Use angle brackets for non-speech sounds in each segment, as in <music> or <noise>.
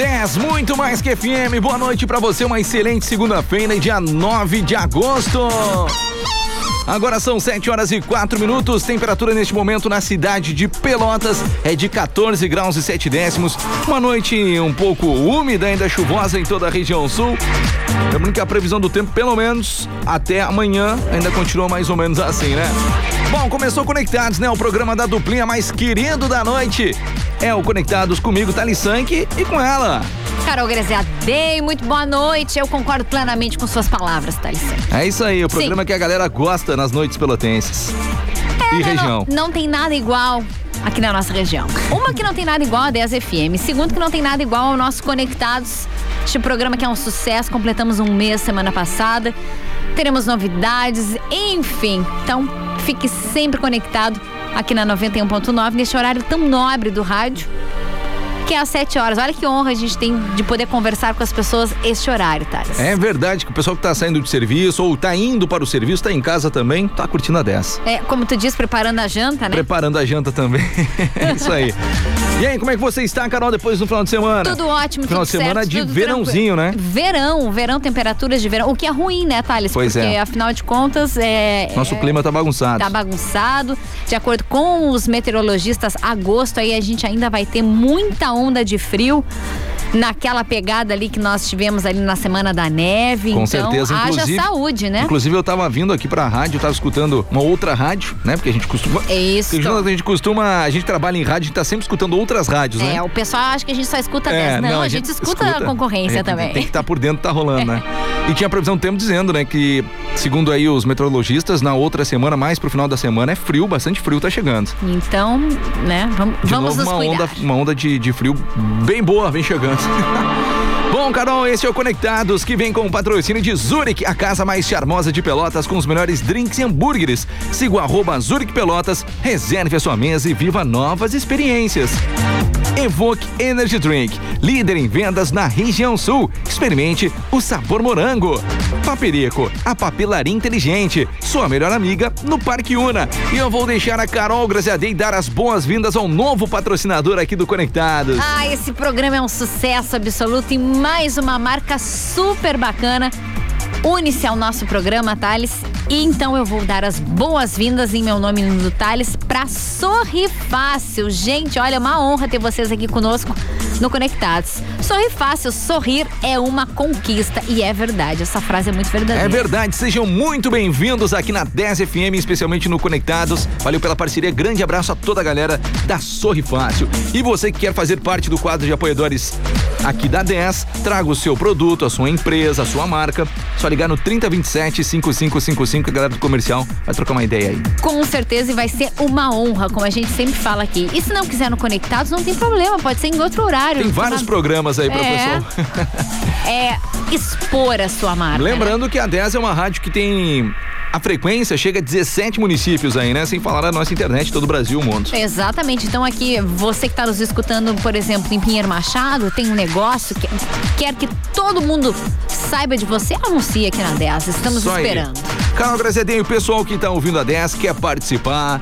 10, muito mais que FM. Boa noite para você, uma excelente segunda-feira, dia 9 de agosto. Agora são 7 horas e 4 minutos. Temperatura neste momento na cidade de Pelotas é de 14 graus e 7 décimos. Uma noite um pouco úmida, ainda chuvosa em toda a região sul. Lembrando que a previsão do tempo, pelo menos até amanhã, ainda continua mais ou menos assim, né? Bom, começou Conectados, né? O programa da duplinha mais querido da noite é o Conectados comigo, Thali Sank, e com ela. Carol Greziadei, muito boa noite. Eu concordo plenamente com suas palavras, Thales. É isso aí, o programa Sim. que a galera gosta nas noites pelotenses. É, e região. Não, não tem nada igual aqui na nossa região. Uma que não tem nada igual a 10 FM. Segundo, que não tem nada igual ao nosso Conectados. Este programa que é um sucesso, completamos um mês semana passada. Teremos novidades, enfim. Então, fique sempre conectado aqui na 91.9, neste horário tão nobre do rádio que é às 7 horas. Olha que honra a gente tem de poder conversar com as pessoas este horário, Thales. É verdade que o pessoal que tá saindo de serviço ou tá indo para o serviço, tá em casa também, tá curtindo a 10. É, como tu diz, preparando a janta, né? Preparando a janta também. <laughs> é isso aí. E aí, como é que você está, Carol, depois do final de semana? Tudo ótimo, Final de semana certo, de verãozinho, tranquilo. né? Verão, verão, temperaturas de verão. O que é ruim, né, Thales? Pois Porque, é. afinal de contas, é. Nosso é, clima tá bagunçado. Tá bagunçado. De acordo com os meteorologistas, agosto aí a gente ainda vai ter muita onda de frio naquela pegada ali que nós tivemos ali na semana da neve. Com então, certeza, haja saúde, né? Inclusive, eu tava vindo aqui pra rádio, eu tava escutando uma outra rádio, né? Porque a gente costuma. É isso. A gente costuma. A gente trabalha em rádio, a gente tá sempre escutando outras rádios, né? É, o pessoal acha que a gente só escuta É, 10. Não, a, gente, escuta, a concorrência gente também. Tem que estar por dentro, tá rolando, né? <laughs> E tinha a previsão do tempo dizendo, né, que, segundo aí os meteorologistas, na outra semana, mais pro final da semana, é frio, bastante frio tá chegando. Então, né, vamos, De vamos novo, uma cuidar. onda, uma onda de, de frio bem boa vem chegando. <laughs> Bom, Carol, esse é o Conectados, que vem com o patrocínio de Zurich, a casa mais charmosa de Pelotas, com os melhores drinks e hambúrgueres. Siga o arroba Zurich Pelotas, reserve a sua mesa e viva novas experiências. Evoque Energy Drink, líder em vendas na região sul. Experimente o sabor morango. Paperico, a papelaria inteligente, sua melhor amiga no Parque Una. E eu vou deixar a Carol Graziadei dar as boas-vindas ao novo patrocinador aqui do Conectados. Ah, esse programa é um sucesso absoluto e mais uma marca super bacana. Une-se ao nosso programa, Thales. E então eu vou dar as boas-vindas em meu nome no Thales para Sorri Fácil. Gente, olha, é uma honra ter vocês aqui conosco no Conectados. Sorri Fácil, sorrir é uma conquista. E é verdade, essa frase é muito verdadeira. É verdade, sejam muito bem-vindos aqui na 10 FM, especialmente no Conectados. Valeu pela parceria, grande abraço a toda a galera da Sorri Fácil. E você que quer fazer parte do quadro de apoiadores aqui da 10, traga o seu produto, a sua empresa, a sua marca. Só ligar no 3027 5555, a galera do comercial vai trocar uma ideia aí. Com certeza e vai ser uma honra, como a gente sempre fala aqui. E se não quiser no Conectados, não tem problema, pode ser em outro horário. Tem vários Uma- programas aí pra É. <laughs> É expor a sua marca. né? Lembrando que a 10 é uma rádio que tem. A frequência chega a 17 municípios aí, né? Sem falar da nossa internet, todo o Brasil, o mundo. Exatamente. Então aqui, você que está nos escutando, por exemplo, em Pinheiro Machado, tem um negócio que quer que todo mundo saiba de você, anuncie aqui na 10. Estamos Isso aí. Carol Graziadinho, o pessoal que tá ouvindo a 10 quer participar.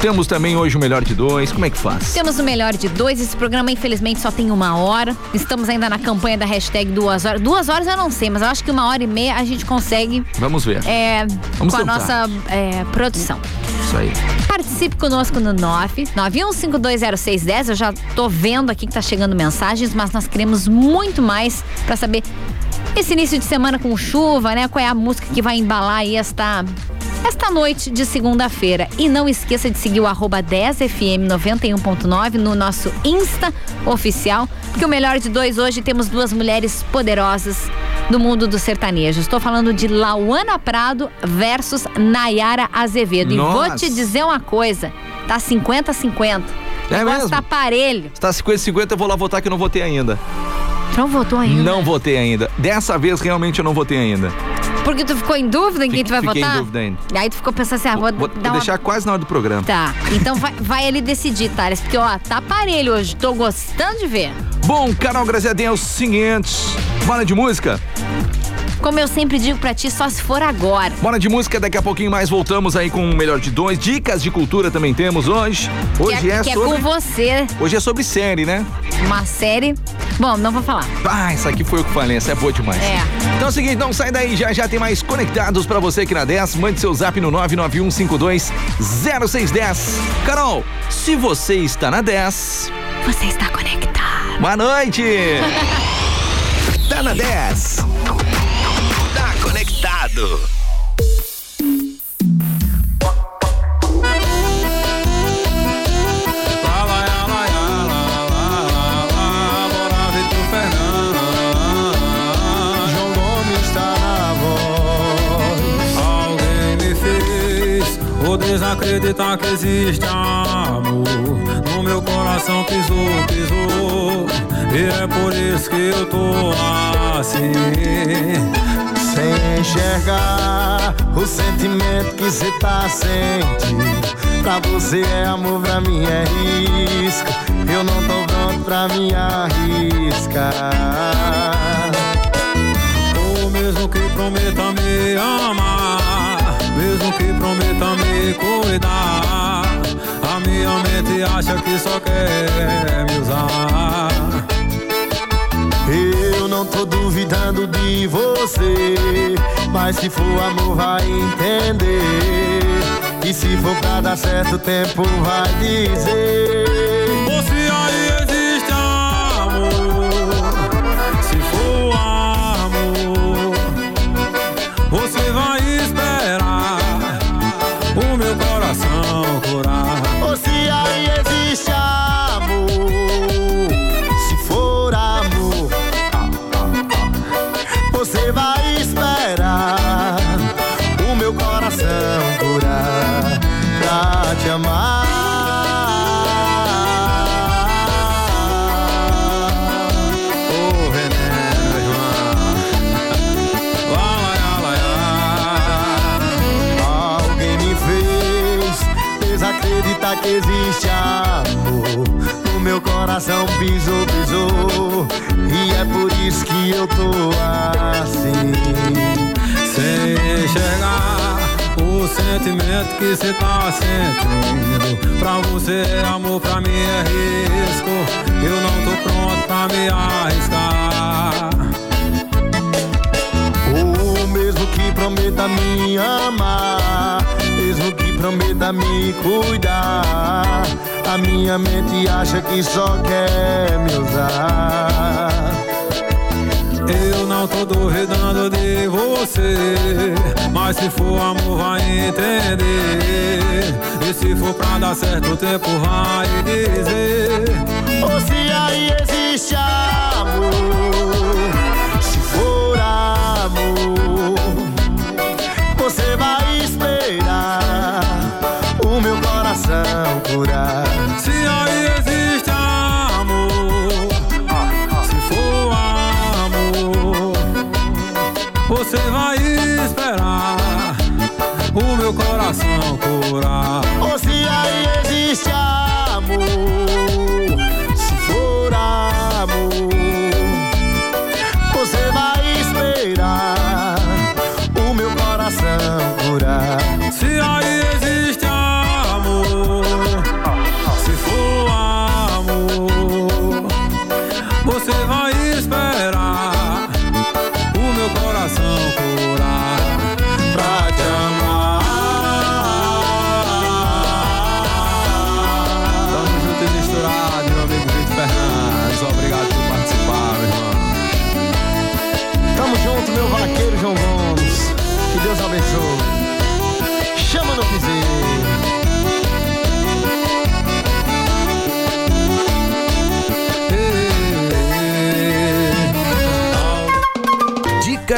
Temos também hoje o melhor de dois. Como é que faz? Temos o melhor de dois. Esse programa, infelizmente, só tem uma hora. Estamos ainda na campanha da hashtag duas horas. Duas horas eu não sei, mas eu acho que uma hora e meia a gente consegue Vamos ver. é, Vamos com a tentar. nossa é, produção. Isso aí. Participe conosco no 9 91520610. Eu já tô vendo aqui que tá chegando mensagens, mas nós queremos muito mais para saber esse início de semana com chuva, né? Qual é a música que vai embalar aí esta esta noite de segunda-feira. E não esqueça de seguir o arroba 10fm 91.9 no nosso Insta oficial, porque o melhor de dois hoje temos duas mulheres poderosas do mundo do sertanejo. Estou falando de Lauana Prado versus Nayara Azevedo. E vou Nossa. te dizer uma coisa, tá 50 50. É mesmo? tá parelho. Se tá 50-50, eu vou lá votar que eu não votei ainda. Não votou ainda? Não votei ainda. Dessa vez realmente eu não votei ainda. Porque tu ficou em dúvida em quem tu vai Fiquei em votar? dúvida ainda. E aí tu ficou pensando assim, ah, vou, Vou, dar vou uma... deixar quase na hora do programa. Tá, então vai, vai ele decidir, Thales, porque ó, tá parelho hoje, tô gostando de ver. Bom, Carol Graziadinha, é o seguinte. Bora de música? Como eu sempre digo pra ti, só se for agora. Bora de música, daqui a pouquinho mais voltamos aí com o melhor de dois. Dicas de cultura também temos hoje. Hoje que é, é que é sobre. com você, Hoje é sobre série, né? uma série. Bom, não vou falar. Ah, essa aqui foi o que falei, essa é boa demais. É. Então é o seguinte, não sai daí, já já tem mais conectados pra você aqui na 10. Mande seu zap no 991520610. Carol, se você está na 10, Você está conectado. boa noite! <laughs> Tá na 10. Tá conectado. Desacreditar que existe amor. No meu coração pisou, pisou. E é por isso que eu tô assim. Sem enxergar o sentimento que cê tá sentindo. Pra você é amor, pra mim é risco. Eu não tô pronto pra me arriscar. Ou mesmo que prometa me cuidar, a minha mente acha que só quer me usar. Eu não tô duvidando de você. Mas se for amor, vai entender. E se for pra dar certo, o tempo vai dizer. Eu tô assim. Sem enxergar o sentimento que cê tá sentindo. Pra você é amor, pra mim é risco. Eu não tô pronto pra me arriscar. Ou mesmo que prometa me amar, mesmo que prometa me cuidar, a minha mente acha que só quer me usar. Eu não tô duvidando de você, mas se for amor vai entender. E se for pra dar certo o tempo vai dizer. Ou se aí existe amor, se for amor, você vai esperar o meu coração curar. Curar. Ou se aí existe amor,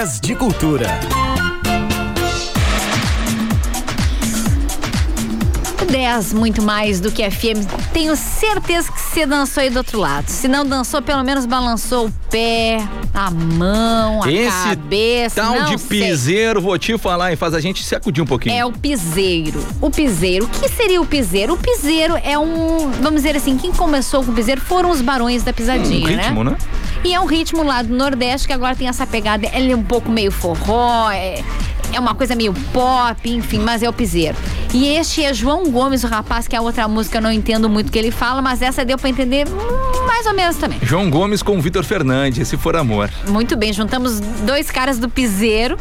Dicas de cultura. 10 muito mais do que FM. Tenho certeza que você dançou aí do outro lado. Se não dançou, pelo menos balançou o pé, a mão, a Esse cabeça. Tal não de sei. piseiro, vou te falar e faz a gente se acudir um pouquinho. É o piseiro. O piseiro. O que seria o piseiro? O piseiro é um. Vamos dizer assim, quem começou com o piseiro foram os barões da pisadinha, um ritmo, né? E é um ritmo lá do Nordeste que agora tem essa pegada. Ele é um pouco meio forró, é, é uma coisa meio pop, enfim, mas é o piseiro. E este é João Gomes, o rapaz, que é outra música eu não entendo muito o que ele fala, mas essa deu pra entender mais ou menos também. João Gomes com Vitor Fernandes, se for amor. Muito bem, juntamos dois caras do piseiro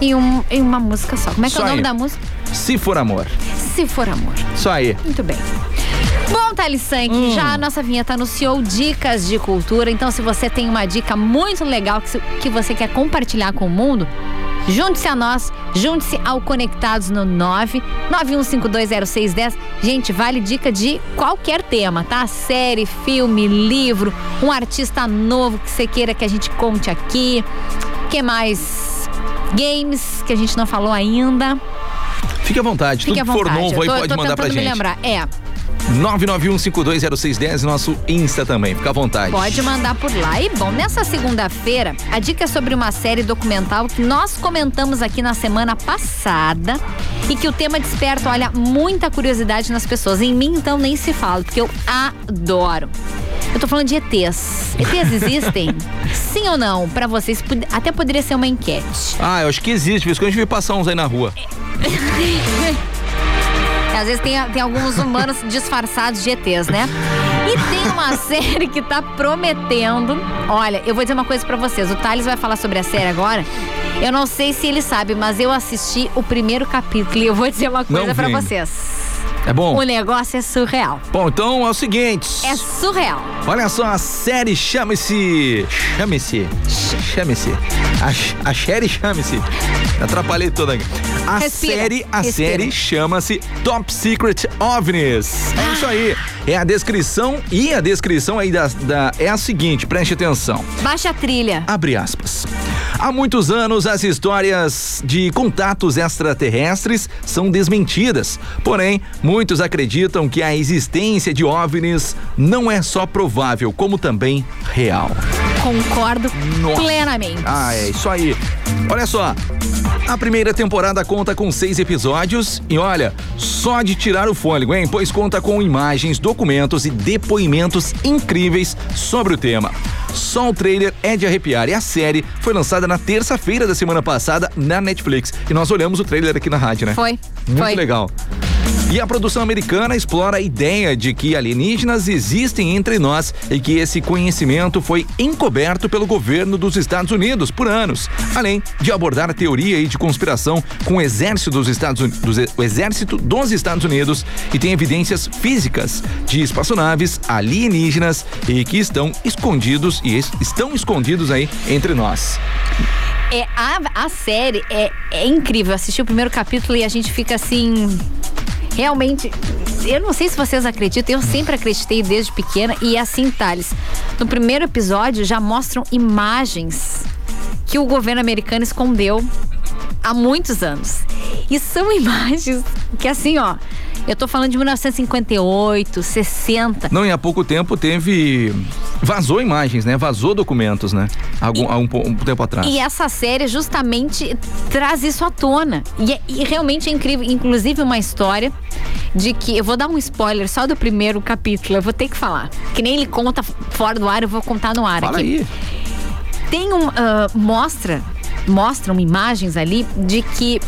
em, um, em uma música só. Como é que Só é o nome aí. da música? Se for amor. Se for amor. Só aí. Muito bem. Bom, Thales Sank, já a nossa vinheta anunciou dicas de cultura. Então, se você tem uma dica muito legal que, você quer compartilhar com o mundo, junte-se a nós, junte-se ao Conectados no 9 91520610. Gente, vale dica de qualquer tema, tá? Série, filme, livro, um artista novo que você queira que a gente conte aqui. que mais? Games, que a gente não falou ainda. Fique à vontade. Fique à Tudo for vontade. novo aí tô, pode mandar pra tentando me gente. lembrar. É. 991520610, nosso Insta também. Fica à vontade. Pode mandar por lá. E bom, nessa segunda-feira, a dica é sobre uma série documental que nós comentamos aqui na semana passada e que o tema desperta, olha, muita curiosidade nas pessoas. Em mim, então, nem se fala, porque eu adoro. Eu tô falando de ETs. ETs existem? <laughs> Sim ou não? Pra vocês, até poderia ser uma enquete. Ah, eu acho que existe, por isso que a gente vê passar uns aí na rua. <laughs> Às vezes tem, tem alguns humanos <laughs> disfarçados de ETs, né? E tem uma <laughs> série que tá prometendo. Olha, eu vou dizer uma coisa pra vocês. O Thales vai falar sobre a série agora. Eu não sei se ele sabe, mas eu assisti o primeiro capítulo e eu vou dizer uma coisa vi. vocês. É bom? O negócio é surreal. Bom, então é o seguinte. É surreal. Olha só, a série chama-se. Chame-se. Chame-se. A, a série chame-se. Atrapalhei toda aqui. A Respira, série, a respira. série chama-se Top Secret OVNIs. É isso aí. É a descrição e a descrição aí da, da é a seguinte, preste atenção. Baixa a trilha. Abre aspas. Há muitos anos, as histórias de contatos extraterrestres são desmentidas. Porém, muitos acreditam que a existência de OVNIs não é só provável, como também real. Concordo Nossa. plenamente. Ah, é isso aí. Olha só. A primeira temporada conta com seis episódios e olha, só de tirar o fôlego, hein? Pois conta com imagens, documentos e depoimentos incríveis sobre o tema. Só o trailer é de arrepiar e a série foi lançada na terça-feira da semana passada na Netflix. E nós olhamos o trailer aqui na rádio, né? Foi. Muito Foi. legal. E a produção americana explora a ideia de que alienígenas existem entre nós e que esse conhecimento foi encoberto pelo governo dos Estados Unidos por anos, além de abordar a teoria aí de conspiração com o exército dos Estados Unidos, o exército dos Estados Unidos e tem evidências físicas de espaçonaves alienígenas e que estão escondidos e es- estão escondidos aí entre nós. É, a, a série é, é incrível. Eu assisti o primeiro capítulo e a gente fica assim. Realmente, eu não sei se vocês acreditam, eu sempre acreditei desde pequena. E é assim, Thales, no primeiro episódio já mostram imagens que o governo americano escondeu há muitos anos. E são <laughs> imagens que, assim, ó, eu tô falando de 1958, 60. Não, e há pouco tempo teve. Vazou imagens, né? Vazou documentos, né? Algum, há um, um tempo atrás. E essa série justamente traz isso à tona. E, é- e realmente é incrível. Inclusive, uma história de que. Eu vou dar um spoiler só do primeiro capítulo, eu vou ter que falar. Que nem ele conta fora do ar, eu vou contar no ar Fala aqui. aí. Tem um. ah, mostra. Mostram imagens ali de que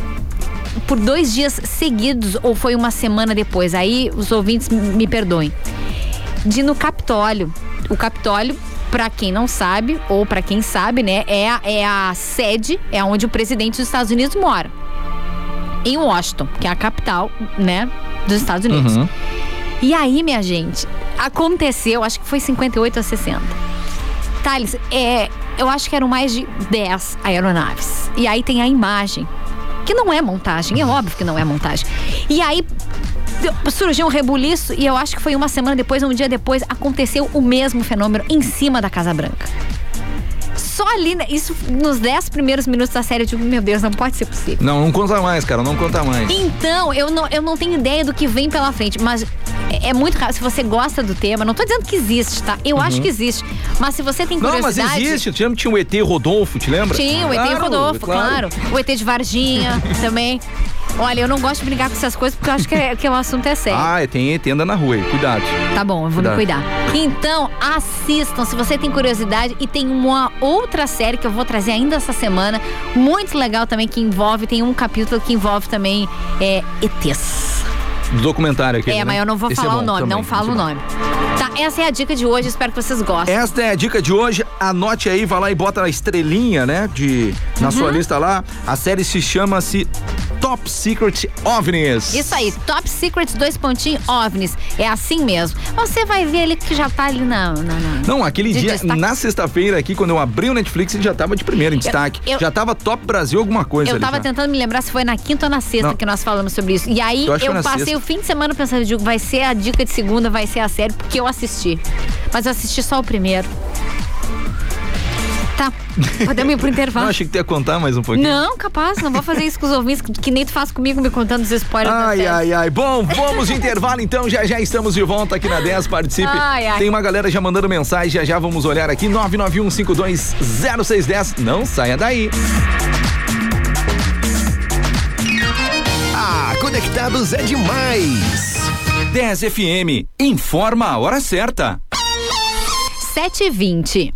por dois dias seguidos, ou foi uma semana depois, aí os ouvintes me perdoem, de no Capitólio. O Capitólio, pra quem não sabe, ou pra quem sabe, né, é a, é a sede, é onde o presidente dos Estados Unidos mora. Em Washington, que é a capital, né, dos Estados Unidos. Uhum. E aí, minha gente, aconteceu, acho que foi 58 a 60. Thales, é, eu acho que eram mais de 10 aeronaves. E aí tem a imagem, que não é montagem, é óbvio que não é montagem. E aí surgiu um rebuliço e eu acho que foi uma semana depois, um dia depois, aconteceu o mesmo fenômeno em cima da Casa Branca. Só ali, né, isso nos 10 primeiros minutos da série, eu digo, meu Deus, não pode ser possível. Não, não conta mais, cara, não conta mais. Então, eu não, eu não tenho ideia do que vem pela frente, mas é, é muito raro. Se você gosta do tema, não tô dizendo que existe, tá? Eu acho que existe. Mas se você tem Uhum. Não, mas curiosidade. existe. Tinha, tinha o ET Rodolfo, te lembra? Tinha, o ET Claro, Rodolfo, claro. O ET de Varginha <laughs> também. Olha, eu não gosto de brincar com essas coisas porque eu acho que, é, que o assunto é sério. Ah, tem ET, anda na rua aí, cuidado. Tá bom, eu vou me Cuidado. cuidar. Então, assistam, se você tem curiosidade. E tem uma outra série que eu vou trazer ainda essa semana, muito legal também, que envolve, tem um capítulo que envolve também é, ETs. Do documentário aqui. É, mas eu não vou Esse é falar o bom nome, também, não falo o é bom. nome. Tá, essa é a dica de hoje, espero que vocês gostem. Esta é a dica de hoje. Anote aí, vai lá e bota a estrelinha, né? De, na Uhum. sua lista lá. A série se chama-se Top Secret OVNIs. Isso aí, Top Secret, dois pontinhos, OVNIs. É assim mesmo. Você vai ver ali que já tá ali na. na- na- Não, aquele de dia, destaque. na sexta-feira aqui, quando eu abri o Netflix, ele já tava de primeiro em destaque. eu- já tava Top Brasil alguma coisa Eu tava já. tentando me lembrar se foi na quinta ou na sexta Não. que nós falamos sobre isso. E aí Eu eu passei sexta. o fim de semana pensando, digo, vai ser a dica de segunda, vai ser a série, porque eu assisti. Mas eu assisti só o primeiro. Tá, podemos ir pro Não, intervalo. achei que tu ia contar mais um pouquinho. Não, capaz, não vou fazer isso com os ouvintes, que, que nem tu faz comigo me contando os spoilers Ai, ai, ai. Bom, vamos de intervalo então. Já já estamos de volta aqui na 10. Participe. Ai, ai. Tem uma galera já mandando mensagem. Já já vamos olhar aqui. 991520610. Não saia daí. Ah, conectados é demais. 10 FM. Informa a hora certa. 7h20.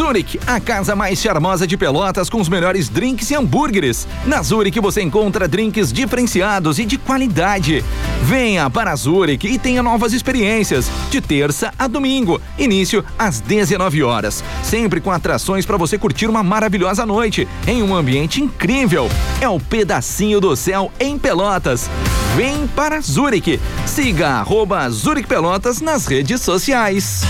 Zurich, a casa mais charmosa de Pelotas com os melhores drinks e hambúrgueres. Na Zurich você encontra drinks diferenciados e de qualidade. Venha para Zurich e tenha novas experiências, de terça a domingo, início às 19 horas. Sempre com atrações para você curtir uma maravilhosa noite em um ambiente incrível. É o pedacinho do céu em Pelotas. Vem para Zurich. Siga arroba Zurich Pelotas nas redes sociais.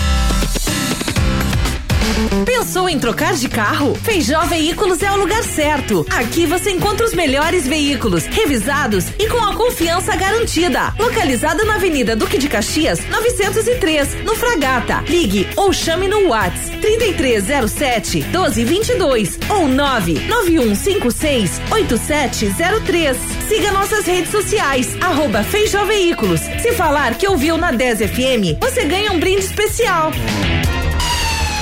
Pensou em trocar de carro? Feijó Veículos é o lugar certo. Aqui você encontra os melhores veículos, revisados e com a confiança garantida. Localizado na Avenida Duque de Caxias, 903, no Fragata. Ligue ou chame no Whats 3307 1222 ou 99156 8703. Siga nossas redes sociais, arroba Feijó Veículos. Se falar que ouviu na 10 FM, você ganha um brinde especial.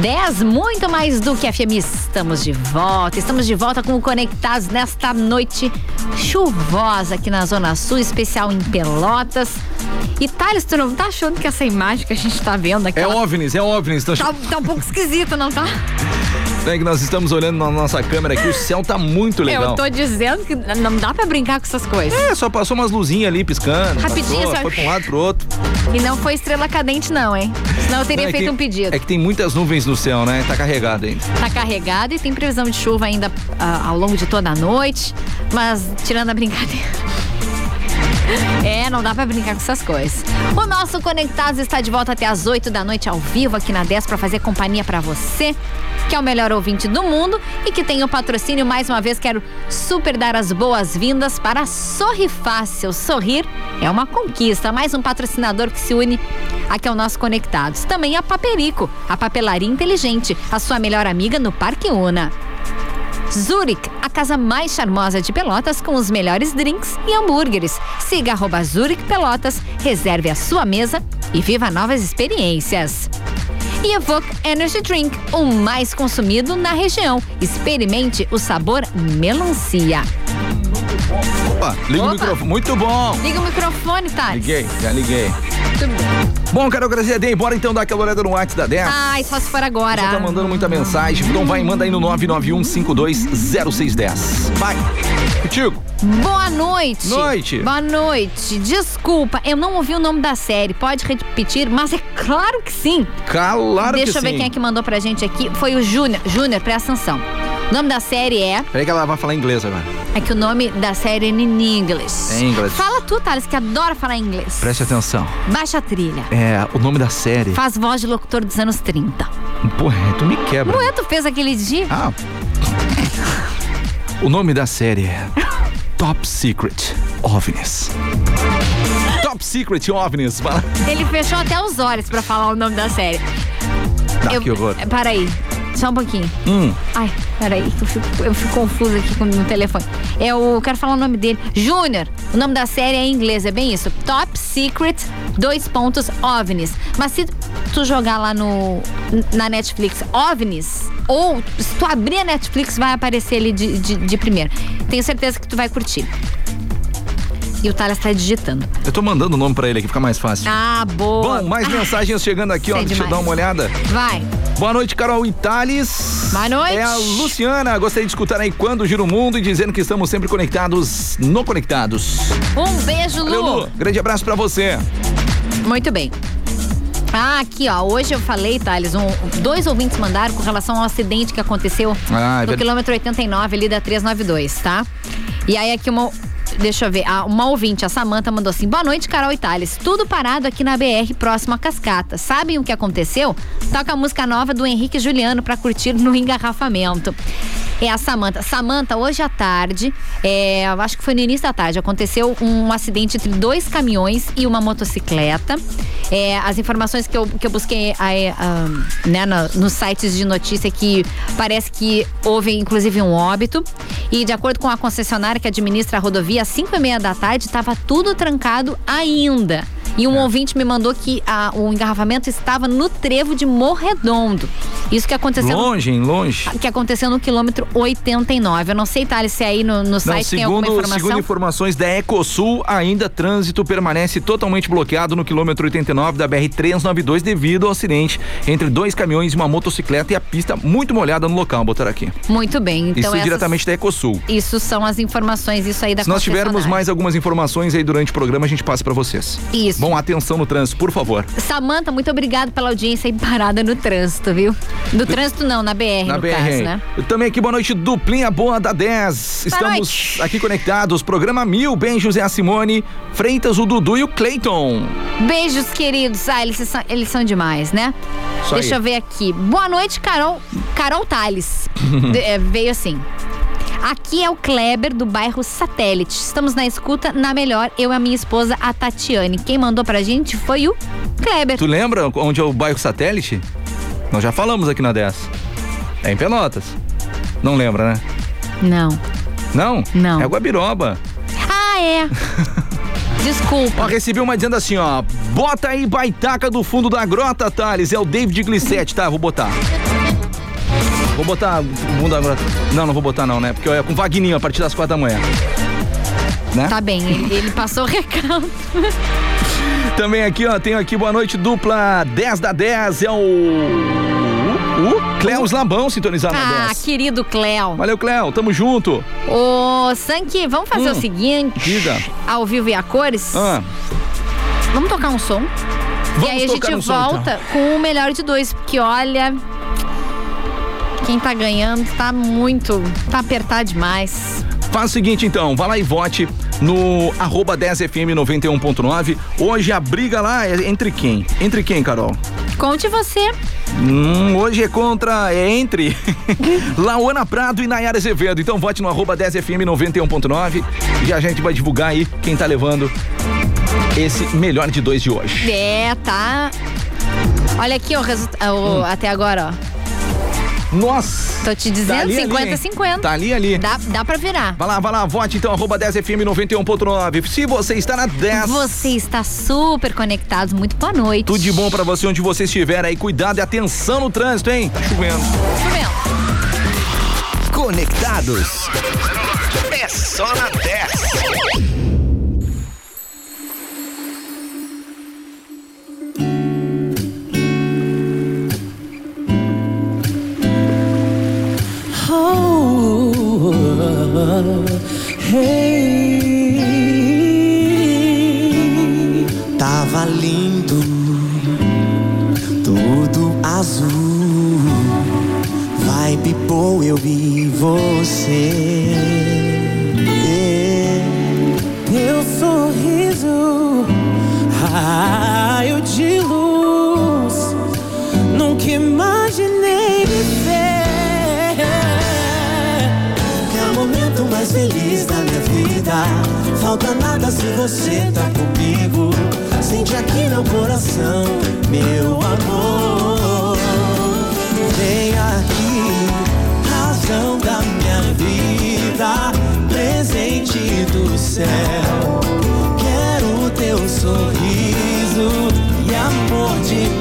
10, muito mais do que FM. Estamos de volta. Estamos de volta com o Conectados nesta noite chuvosa aqui na Zona Sul, especial em Pelotas. E Thales, tu não tá achando que essa imagem que a gente tá vendo aqui É ela OVNIs, é OVNIs. Então, tá, tá um pouco esquisita, não tá? É que nós estamos olhando na nossa câmera aqui, o céu tá muito legal. Eu tô dizendo que não dá pra brincar com essas coisas. É, só passou umas luzinhas ali piscando. Rapidinho, passou, só- foi pra um lado pro outro. E não foi estrela cadente, não, hein? Senão eu teria Não, é feito que- um pedido. É que tem muitas nuvens no céu, né? Tá carregado ainda. Tá carregado e tem previsão de chuva ainda ah, ao longo de toda a noite. Mas tirando a brincadeira. É, não dá pra brincar com essas coisas. O nosso Conectados está de volta até as 8 da noite ao vivo aqui na 10 pra fazer companhia pra você, que é o melhor ouvinte do mundo e que tem o patrocínio. Mais uma vez, quero super dar as boas-vindas para Sorri Fácil. Sorrir é uma conquista. Mais um patrocinador que se une aqui ao nosso Conectados. Também a Paperico, a papelaria inteligente, a sua melhor amiga no Parque Una. Zurich, a casa mais charmosa de Pelotas com os melhores drinks e hambúrgueres. Siga arroba Zurich Pelotas, reserve a sua mesa e viva novas experiências. E Evoque Energy Drink, o mais consumido na região. Experimente o sabor melancia. Opa, liga o Opa. microfone. Muito bom. Liga o microfone, Thales. Liguei, já liguei. Bom, Carol Graziadei, bora então dar aquela olhada no WhatsApp da 10. Ai, só se for agora. Você tá mandando muita mensagem, então vai, manda aí no 991520610. Vai. Contigo. Boa noite. Noite. Boa noite. Desculpa, eu não ouvi o nome da série. Pode repetir? Mas é claro que sim. Claro Deixa que eu ver sim. quem é que mandou pra gente aqui. Foi o Júnior. Júnior, presta atenção. O nome da série é. Peraí que ela vai falar inglês agora. É que o nome da série é in English. É inglês. Fala tu, Thales, que adora falar inglês. Preste atenção. Baixa a trilha. É, o nome da série. Faz voz de locutor dos anos 30. Porra, tu me quebra. Ué, tu fez aquele dia? Ah. O nome da série é Top Secret OVNIs. Top Secret OVNIs. Fala. Ele fechou até os olhos pra falar o nome da série. Ah, que horror. é, Peraí, só um pouquinho. Hum. Ai, peraí, eu fico, eu fico confusa aqui com no telefone. É o. Quero falar o nome dele. Júnior. O nome da série é em inglês, é bem isso. Top Secret, dois pontos, OVNIs. Mas se tu jogar lá no. na Netflix OVNIs, ou se tu abrir a Netflix, vai aparecer ali de, de, de primeiro. Tenho certeza que tu vai curtir. E o Thales tá digitando. Eu tô mandando o nome pra ele aqui, fica mais fácil. Ah, boa. Bom, mais Ah, mensagens chegando aqui, ó. sei Deixa eu demais. dar uma olhada. Vai. Boa noite, Carol Itales. Boa noite. É a Luciana. Gostaria de escutar aí quando gira o mundo e dizendo que estamos sempre conectados no Conectados. Um beijo, Valeu, Lu. Lu. Grande abraço pra você. Muito bem. Ah, aqui, ó. Hoje eu falei, Thales, um, dois ouvintes mandaram com relação ao acidente que aconteceu Ah, é no verdade. quilômetro 89 ali da 392, tá? E aí aqui uma. Deixa eu ver, uma ouvinte, a Samanta, mandou assim: Boa noite, Carol Thales. Tudo parado aqui na BR, próximo à cascata. Sabem o que aconteceu? Toca a música nova do Henrique Juliano pra curtir no engarrafamento. É a Samanta. Samanta, hoje à tarde, é, acho que foi no início da tarde, aconteceu um acidente entre dois caminhões e uma motocicleta. É, as informações que eu, que eu busquei aí, ah, né, no- nos sites de notícia que parece que houve inclusive um óbito. E de acordo com a concessionária que administra a rodovia, às 5 e meia da tarde estava tudo trancado ainda. E um ouvinte me mandou que ah, o engarrafamento estava no trevo de Morredondo. Isso que aconteceu Longe, hein? Longe. que aconteceu no quilômetro 89. Eu não sei, Thales, se aí no, no Não, site tem alguma segundo, informação. segundo informações da Ecosul, ainda trânsito permanece totalmente bloqueado no quilômetro 89 da BR-392 devido ao acidente entre dois caminhões e uma motocicleta e a pista muito molhada no local. Botar aqui. Muito bem. Então Isso essas- diretamente da Ecosul. Isso são as informações, isso aí da Se nós tivermos mais algumas informações aí durante o programa, a gente passa pra vocês. Isso. Bom, atenção no trânsito, por favor. Samanta, muito obrigado pela audiência e parada no trânsito, viu? No trânsito não, na BR, Na no BR. caso, né? Também aqui, boa noite, duplinha boa da 10. Boa Estamos noite. aqui conectados. Programa Mil, bem José a Simone, Freitas, o Dudu e o Cleiton. Beijos, queridos. Ah, eles são, eles são demais, né? Isso Deixa aí. eu ver aqui. Boa noite, Carol. Carol Tales. <laughs> De- é, veio assim. Aqui é o Kleber do bairro Satélite. Estamos na escuta na melhor, eu e a minha esposa, a Tatiane. Quem mandou pra gente foi o Kleber. Tu lembra onde é o bairro Satélite? Nós já falamos aqui na 10. É em Pelotas. Não lembra, né? Não. Não? Não. É Guabiroba. Ah, é. <laughs> Desculpa. Ó, recebi uma dizendo assim, ó. Bota aí baitaca do fundo da grota, Thales. É o David Glissette, tá? Vou botar. Vou botar o fundo da grota. Não, não vou botar não, né? Porque é com Vagninho a partir das quatro da manhã. Né? Tá bem, ele, ele passou o recado. <laughs> Também aqui, ó, tenho aqui boa noite dupla 10 da 10. É o. O Cleus Labão sintonizado na Ah, 10. querido Cléo. Valeu, Cléo. Tamo junto. Ô, Sanky, vamos fazer Hum. o seguinte. Diga. Ao vivo e a cores. Ah, Vamos tocar um som? Vamos e aí a gente um som, então. volta com o melhor de dois, porque olha. Quem tá ganhando tá muito. tá apertado demais. Faz o seguinte então, vá lá e vote no arroba 10FM 91.9. Hoje a briga lá é entre quem? Entre quem, Carol? Conte você. Hum, hoje é contra, é entre <laughs> Lauana Prado e Nayara Azevedo. Então vote no arroba 10FM 91.9 e a gente vai divulgar aí quem tá levando esse melhor de dois de hoje. É, tá. Olha aqui o resultado. Hum. Até agora, ó. Nossa! Tô te dizendo, Tá ali, ali, 50 hein? 50. Tá ali, ali. Dá, dá pra virar. Vai lá, vai lá, vote então, arroba 10FM 91.9. Se você está na 10. Você está super conectado. Muito boa noite. Tudo de bom pra você onde você estiver aí. Cuidado e atenção no trânsito, hein? Tá chovendo. Chovendo. Conectados. É só na 10. Tava lindo, todo azul. Vai boa eu vi você. Teu sorriso, raio de luz, não queima. Falta nada se você tá comigo. Sente aqui no coração, meu amor. Vem aqui, razão da minha vida, presente do céu. Quero teu sorriso e amor de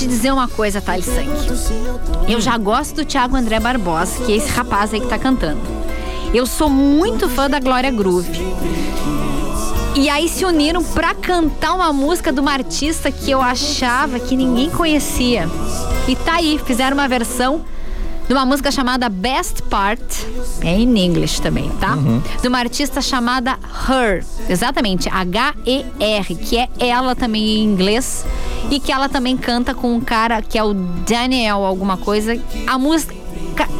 te dizer uma coisa, Thales Sank. Eu já gosto do Thiago André Barbosa, que é esse rapaz aí que tá cantando. Eu sou muito fã da Glória Groove. E aí se uniram pra cantar uma música de uma artista que eu achava que ninguém conhecia. E tá aí, fizeram uma versão de uma música chamada Best Part, é em inglês também, tá? De uma artista chamada Her, exatamente, H-E-R, que é ela também em inglês e que ela também canta com um cara que é o Daniel alguma coisa. A música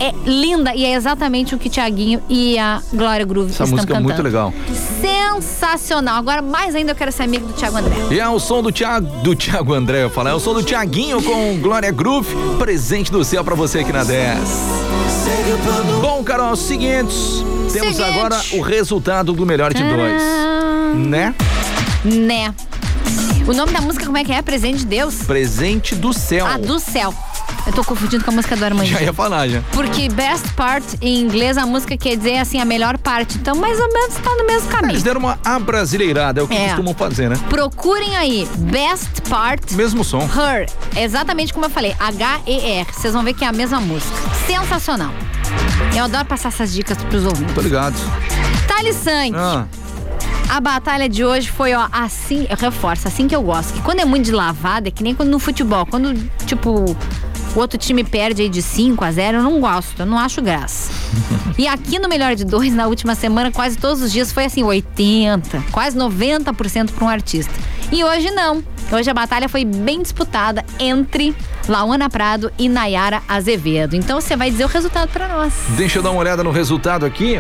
é linda e é exatamente o que Tiaguinho e a Glória Groove Essa estão música é cantando. muito legal. Sensacional. Agora mais ainda eu quero ser amigo do Thiago André. E é o som do Thiago, do Thiago André, eu falar, é o som do Tiaguinho com Glória Groove, presente do céu pra você aqui na 10. Bom, Carol, seguintes, temos Seguinte. agora o resultado do melhor de dois, né? Né? O nome da música como é que é? Presente de Deus? Presente do céu. Ah, do céu. Eu tô confundindo com a música do Armandinho. Já ia falar, já. Porque best part em inglês a música quer dizer assim a melhor parte. Então mais ou menos tá no mesmo caminho. Eles deram uma abrasileirada, é o que É. costumam fazer, né? Procurem aí best part Mesmo som. Her, exatamente como eu falei, H-E-R. Vocês vão ver que é a mesma música. Sensacional. Eu adoro passar essas dicas pros ouvintes. Tô ligado. Thales Sank, Ah, a batalha de hoje foi, ó, assim, eu reforço, assim que eu gosto. Que quando é muito de lavada, é que nem quando no futebol. Quando, tipo, o outro time perde aí de 5 a 0, eu não gosto, eu não acho graça. <laughs> E aqui no Melhor de Dois, na última semana, quase todos os dias foi assim, 80, quase 90% para um artista. E hoje não. Hoje a batalha foi bem disputada entre Lauana Prado e Nayara Azevedo. Então você vai dizer o resultado para nós. deixa eu dar uma olhada no resultado aqui.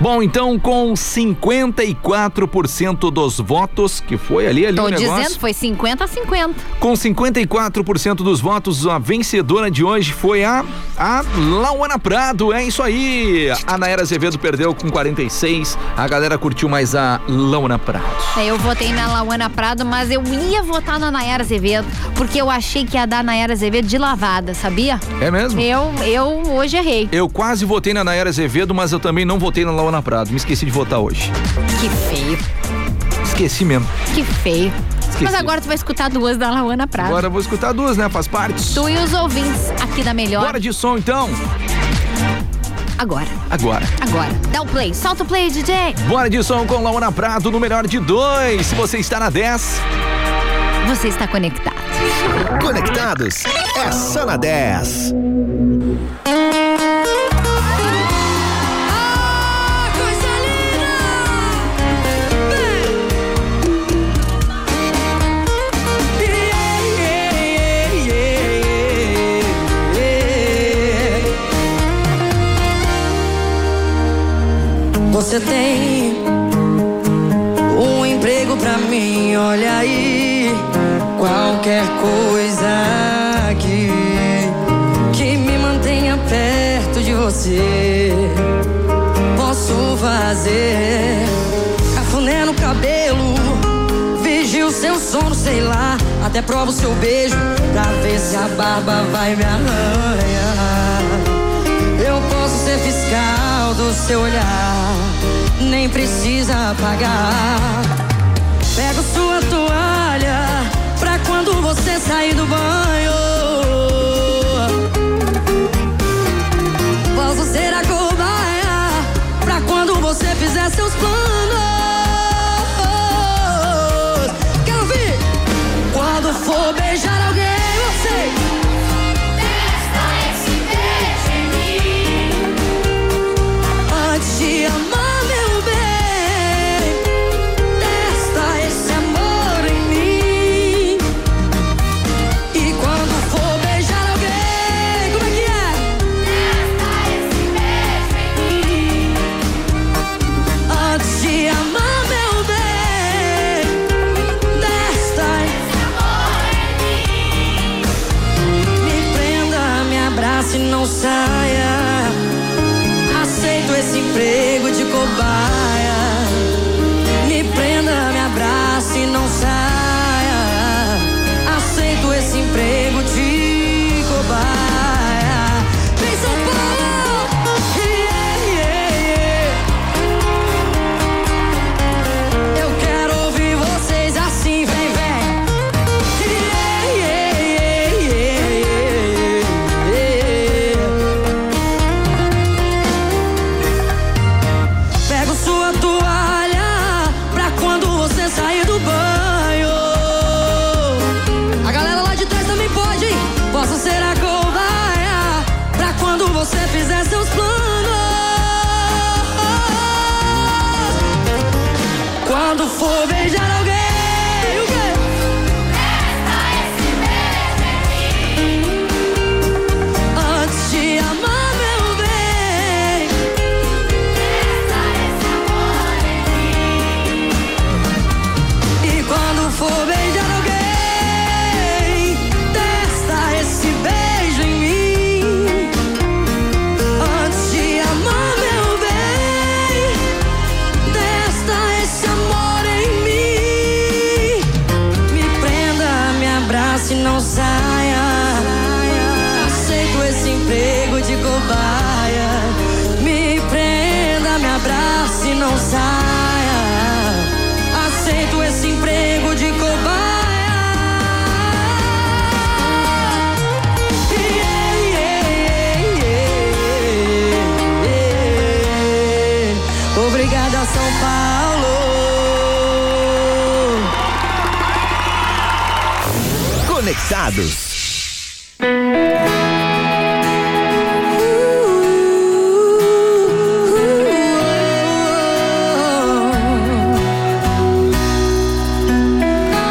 Bom, então com 54% dos votos, que foi ali, ali Tô o negócio. dizendo, foi 50 a 50. Com 54% dos votos, a vencedora de hoje foi a, a Lauana Prado. É isso aí. A Naera Azevedo perdeu com 46. A galera curtiu mais a Lauana Prado. É, Eu votei na Lauana Prado, mas eu ia votar na Nayara Azevedo, porque eu achei que ia dar Nayara Azevedo de lavada, sabia? É mesmo? Eu, eu hoje errei. Eu quase votei na Naera Azevedo, mas eu também não votei na Lauana Prado. Me esqueci de votar hoje. Que feio, Esqueci mesmo. que feio. Esqueci. Mas agora tu vai escutar duas da Lauana Prado. Agora eu vou escutar duas, né? Faz parte. Tu e os ouvintes aqui da Melhor. Bora de som então. Agora, Agora. agora. Dá o play, solta o play, DJ. Bora de som com Lauana Prado no melhor de dois. Se você está na 10. Você está conectado. Conectados é só na 10. Você tem um emprego pra mim, olha aí. Qualquer coisa aqui que me mantenha perto de você. Posso fazer cafuné no cabelo, vigio seu sono, sei lá. Até provo seu beijo pra ver se a barba vai me arranhar. Eu posso ser fiscal do seu olhar, nem precisa pagar. Pego sua toalha pra quando você sair do banho. Posso ser a cobaia pra quando você fizer seus planos. Quando for beijar alguém, Conectados.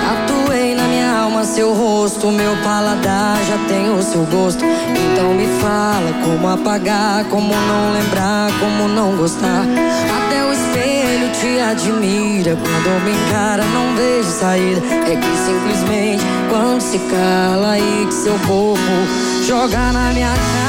Tatuei na minha alma seu rosto, meu paladar já tem o seu gosto. Então me fala como apagar, como não lembrar, como não gostar. Te admira. Quando me encara, não vejo saída. É que simplesmente quando se cala aí que seu corpo joga na minha cara.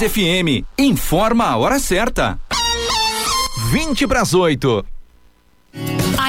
10 FM, informa a hora certa. 20 para as 8.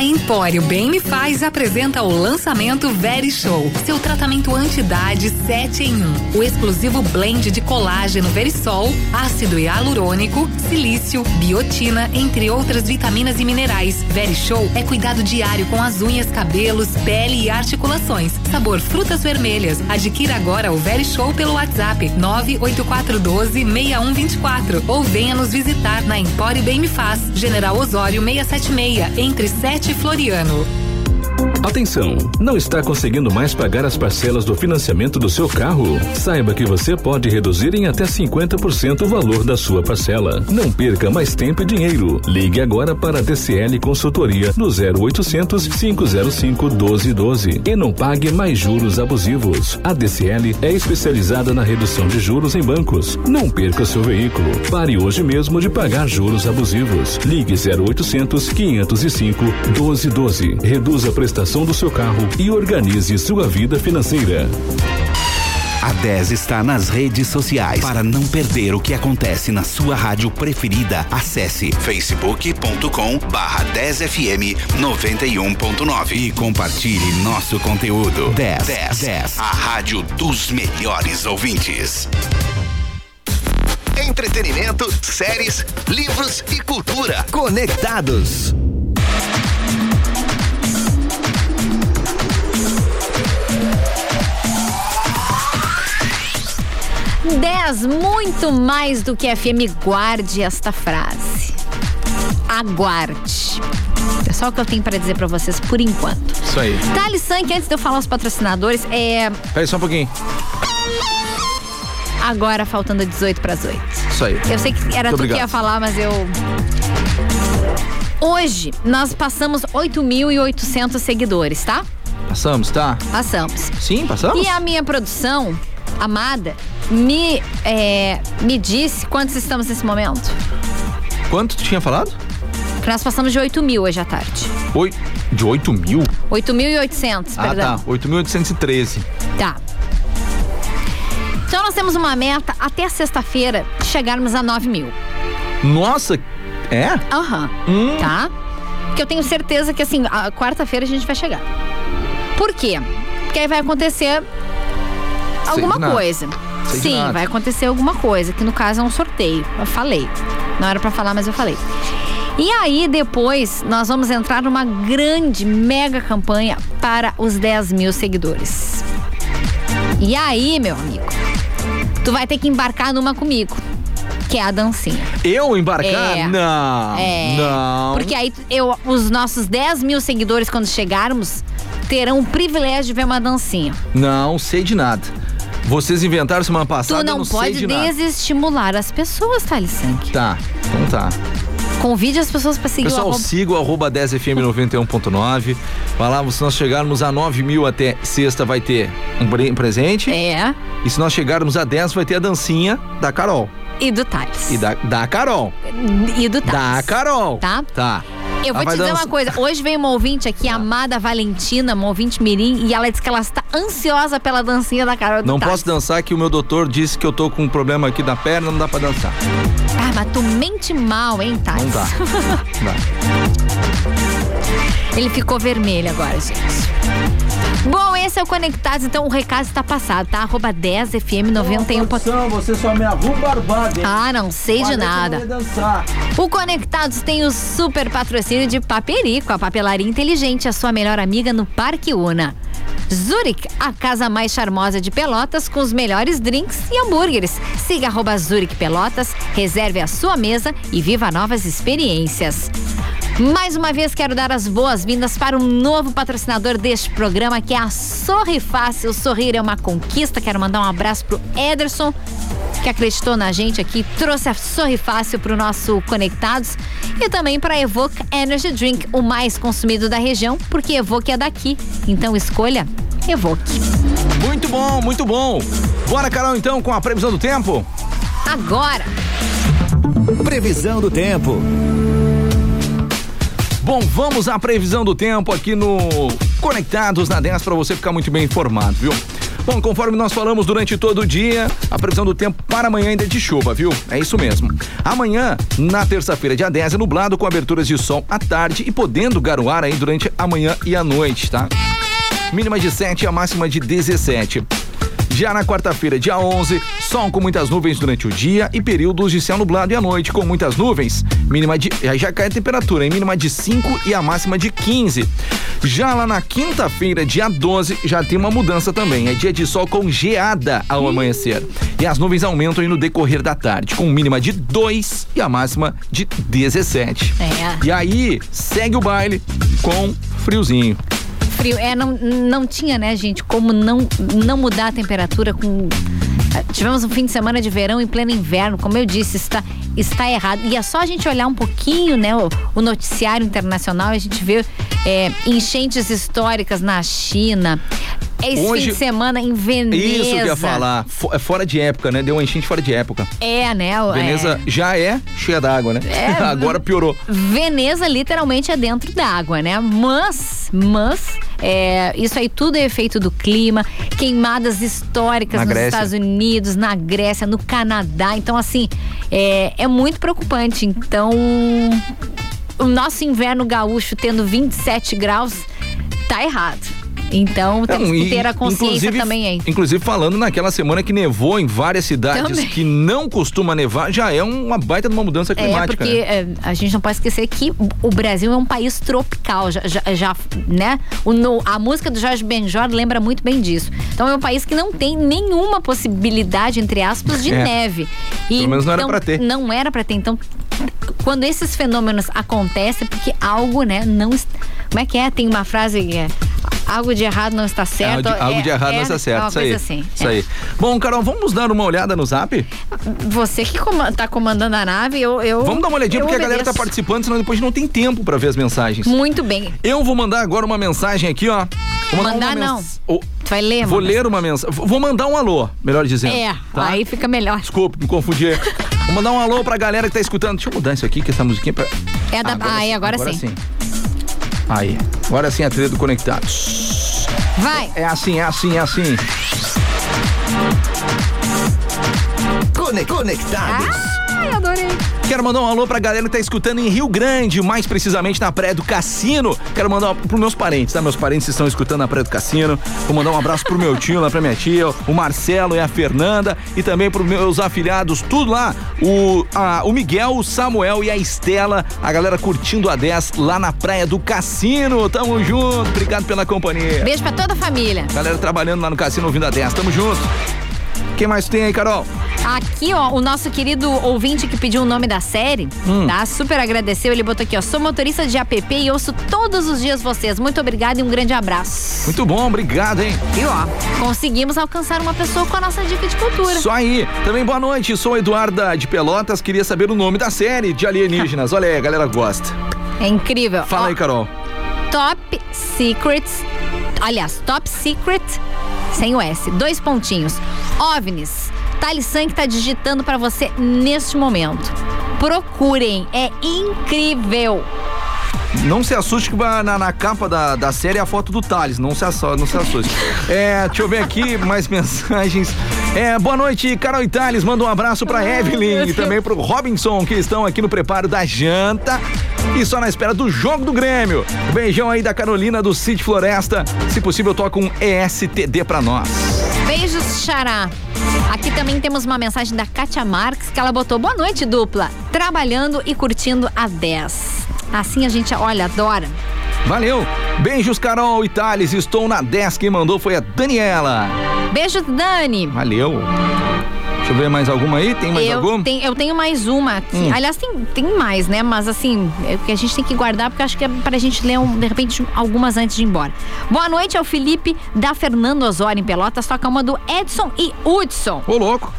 A Empório Bem Me Faz apresenta o lançamento Very Show, seu tratamento anti-idade 7 em 1. O exclusivo blend de colágeno Verisol, ácido hialurônico, silício, biotina, entre outras vitaminas e minerais. Very Show é cuidado diário com as unhas, cabelos, pele e articulações. Sabor frutas vermelhas. Adquira agora o Very Show pelo WhatsApp 98412 6124 ou venha nos visitar na Empório Bem Me Faz, General Osório 676, entre 7 e Floriano. Atenção! Não está conseguindo mais pagar as parcelas do financiamento do seu carro? Saiba que você pode reduzir em até 50% o valor da sua parcela. Não perca mais tempo e dinheiro. Ligue agora para a DCL Consultoria no 0800 505 1212 e não pague mais juros abusivos. A DCL é especializada na redução de juros em bancos. Não perca seu veículo. Pare hoje mesmo de pagar juros abusivos. Ligue 0800 505 1212. Reduza a prestação do seu carro e organize sua vida financeira. A 10 está nas redes sociais. Para não perder o que acontece na sua rádio preferida, acesse facebook.com barra 10fm 91.9 e compartilhe nosso conteúdo. 10, 10, 10, a rádio dos melhores ouvintes. Entretenimento, séries, livros e cultura. Conectados. 10, muito mais do que FM. Guarde esta frase. Aguarde. É só o que eu tenho para dizer para vocês por enquanto. Isso aí. Thales Sank, antes de eu falar os patrocinadores, é. Peraí só um pouquinho. Agora faltando 18 para as 8. Isso aí. Eu sei que era Muito tu que ia falar, mas eu. Hoje nós passamos 8.800 seguidores, tá? Passamos, tá? Passamos. Sim, passamos? E a minha produção, amada, me, é, me disse quantos estamos nesse momento. Quanto tu tinha falado? Que nós passamos de 8 mil hoje à tarde. Oi. De 8 mil? 8.800, Ah, perdão. tá. 8.813. Tá. Então nós temos uma meta até sexta-feira de chegarmos a 9 mil. Nossa, é? Aham. Hum. Tá? Que eu tenho certeza que assim, a quarta-feira a gente vai chegar. Por quê? Porque aí vai acontecer alguma coisa. Sei Sim, vai acontecer alguma coisa, que no caso é um sorteio. Eu falei. Não era pra falar, mas eu falei. E aí, depois, nós vamos entrar numa grande, mega campanha para os 10 mil seguidores. E aí, meu amigo, tu vai ter que embarcar numa comigo, que é a dancinha. Eu embarcar? É. Não. É. Não. Porque aí eu, os nossos 10 mil seguidores, quando chegarmos, terão o privilégio de ver uma dancinha. Não sei de nada. Vocês inventaram semana passada, tu não, não pode de desestimular as pessoas, Thales Sank. Tá, então tá. Convide as pessoas pra seguir o Pessoal, arroba- siga o arroba 10fm91.9. Vai lá, se nós chegarmos a 9 mil até sexta, vai ter um pre- presente. É. E se nós chegarmos a 10, vai ter a dancinha da Carol. E do Thales. E da, da Carol. E do Thales. Da Carol. Tá? Tá. Eu vou te dizer uma coisa. Hoje veio uma ouvinte aqui, a amada Valentina, uma ouvinte mirim, e ela disse que ela está ansiosa pela dancinha da Carol do Não posso dançar que o meu doutor disse que eu tô com um problema aqui da perna, não dá pra dançar. Ah, mas tu mente mal, hein, Thales? Não dá. <laughs> Não dá. Ele ficou vermelho agora, gente. Bom, esse é o Conectados, então o recado está passado, tá? Arroba 10FM91. Você só me arruma barbada, hein? Ah, não sei de nada. O Conectados tem o super patrocínio de Paperico, a papelaria inteligente, a sua melhor amiga no Parque Una. Zurich, a casa mais charmosa de Pelotas, com os melhores drinks e hambúrgueres. Siga arroba Zurich Pelotas, reserve a sua mesa e viva novas experiências. Mais uma vez quero dar as boas-vindas para um novo patrocinador deste programa, que é a Sorri Fácil. Sorrir é uma conquista. Quero mandar um abraço pro Ederson, que acreditou na gente aqui, trouxe a Sorri Fácil pro nosso Conectados e também para Evoque Energy Drink, o mais consumido da região, porque Evoque é daqui. Então escolha Evoque. Muito bom, muito bom. Bora, Carol, então, com a previsão do tempo? Agora, Previsão do tempo. Bom, vamos à previsão do tempo aqui no Conectados na 10 para você ficar muito bem informado, viu? Bom, conforme nós falamos durante todo o dia, a previsão do tempo para amanhã ainda é de chuva, viu? É isso mesmo. Amanhã, na terça-feira, dia 10, é nublado com aberturas de sol à tarde e podendo garoar aí durante a manhã e a noite, tá? Mínima de 7 e a máxima de 17. Já na quarta-feira, dia 11, sol com muitas nuvens durante o dia e períodos de céu nublado e à noite com muitas nuvens. Mínima de. Aí já cai a temperatura, hein? Mínima de 5 e a máxima de 15. Já lá na quinta-feira, dia 12, já tem uma mudança também. É dia de sol com geada ao amanhecer. E as nuvens aumentam aí no decorrer da tarde, com mínima de 2 e a máxima de 17. É. E aí, segue o baile com friozinho. Frio. É, não, não tinha, né, gente, como não, não mudar a temperatura com. Tivemos um fim de semana de verão em pleno inverno, como eu disse, está, está errado. E é só a gente olhar um pouquinho, né, o, o noticiário internacional, e a gente vê é, enchentes históricas na China. Esse Hoje- fim de semana em Veneza. Isso que eu ia falar. É fora de época, né? Deu uma enchente fora de época. É, né? o- Veneza é. já é cheia d'água, né? É. <laughs> Agora piorou. Veneza literalmente é dentro d'água, né? Mas, mas, é, isso aí tudo é efeito do clima, queimadas históricas Na nos Grécia. Estados Unidos, na Grécia, no Canadá. Então, assim, é, é muito preocupante. Então, o nosso inverno gaúcho tendo 27 graus tá errado. Então, temos que ter a consciência também aí. Inclusive falando naquela semana que nevou em várias cidades Também. que não costuma nevar, já é uma baita de uma mudança É, climática. porque né? é, a gente não pode esquecer que o Brasil é um país tropical, já, já, já, né? O, no- a música do Jorge Benjor lembra muito bem disso. Então é um país que não tem nenhuma possibilidade, entre aspas, de É. neve. E Pelo menos não era então, pra ter. Não era pra ter. Então, quando esses fenômenos acontecem, é porque algo, né, não. Como é que é? Tem uma frase que é. Algo de errado não está certo. algo de, algo de É- errado é- não está é certo. uma Isso aí. coisa assim. Isso é. aí. Bom, Carol, vamos dar uma olhada no zap? Você que coma- tá comandando a nave, eu. eu Vamos dar uma olhadinha, porque a galera tá obedeço. participando, senão depois não tem tempo pra ver as mensagens. Muito bem. Eu vou mandar agora uma mensagem aqui, ó. Vou Mandar uma não. mens- Oh, Tu vai ler, Vou ler uma mensagem. Vou mandar um alô, melhor dizendo. É, tá? aí fica melhor. Desculpa, me confundi. Vou mandar um alô pra galera que tá escutando. Deixa eu mudar isso aqui, que essa musiquinha. Pra... É da. Ah, é, agora, sim. Aí. Agora sim a trilha do Conectados. Vai. É assim, é assim, é assim. Cone- Conectados. Ai, adorei. Quero mandar um alô pra galera que tá escutando em Rio Grande, mais precisamente na Praia do Cassino. Quero mandar um, pros meus parentes, tá? Meus parentes estão escutando na Praia do Cassino. Vou mandar um abraço pro meu tio, lá pra minha tia, o Marcelo e a Fernanda. E também pros meus afilhados, tudo lá. O, a- o Miguel, o Samuel e a Estela. A galera curtindo a 10 lá na Praia do Cassino. Tamo junto. Obrigado pela companhia. Beijo pra toda a família. Galera trabalhando lá no Cassino ouvindo a 10. Tamo junto. Quem mais tem aí, Carol? Aqui, ó, o nosso querido ouvinte que pediu o nome da série, Hum. tá? Super agradeceu. Ele botou aqui, ó. Sou motorista de app e ouço todos os dias vocês. Muito obrigada e um grande abraço. Muito bom, obrigado, hein? E ó, conseguimos alcançar uma pessoa com a nossa dica de cultura. Isso aí. Também boa noite, sou Eduarda de Pelotas. Queria saber o nome da série de alienígenas. Olha aí, a galera gosta. É incrível. Fala Ó, aí, Carol. Top Secrets. Aliás, Top Secret, sem o S. Dois pontinhos. OVNIs. Thales Sank tá digitando pra você neste momento. Procurem, é incrível. Não se assuste que vai na, na capa da, da série é a foto do Thales. Não se, asso- não se assuste. É, deixa eu ver aqui mais <laughs> mensagens. É, boa noite, Carol e Thales. Manda um abraço pra Evelyn e também pro Robinson, que estão aqui no preparo da janta e só na espera do jogo do Grêmio. Beijão aí da Carolina do City Floresta. Se possível, toca um ESTD pra nós. Xará. Aqui também temos uma mensagem da Kátia Marques que ela botou: Boa noite, dupla. Trabalhando e curtindo a 10. Assim a gente, olha, adora. Valeu. Beijos, Carol e Thales. Estou na 10. Quem mandou foi a Daniela. Beijo, Dani. Valeu. Deixa eu ver mais alguma aí. Tem mais eu, alguma? eu tenho mais uma aqui. Hum. Aliás, tem, tem mais, né? Mas assim, é que a gente tem que guardar, porque acho que é pra gente ler, um, de repente, algumas antes de ir embora. Boa noite ao Felipe da Fernando Osório em Pelotas. Toca uma do Edson e Hudson. Ô, louco.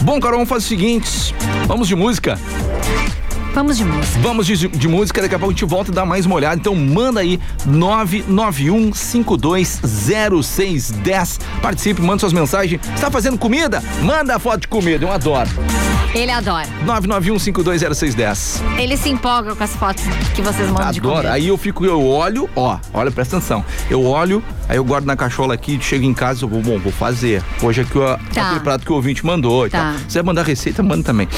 Bom, Carol, vamos fazer o seguinte. Vamos de música? Vamos de música. Vamos de, de música, daqui a pouco a gente volta e dá mais uma olhada. Então manda aí 991520610. Participe, manda suas mensagens. Está fazendo comida? Manda a foto de comida, eu adoro. Ele adora. 991520610. Ele se empolga com as fotos que vocês mandam de Adoro. comida. Aí eu fico, eu olho, ó, olha, presta atenção. Eu olho, aí eu guardo na cachola aqui, chego em casa, eu vou, bom, vou fazer. Hoje aqui, ó, Tá. prato que o ouvinte mandou Tá. Se você mandar receita, manda também.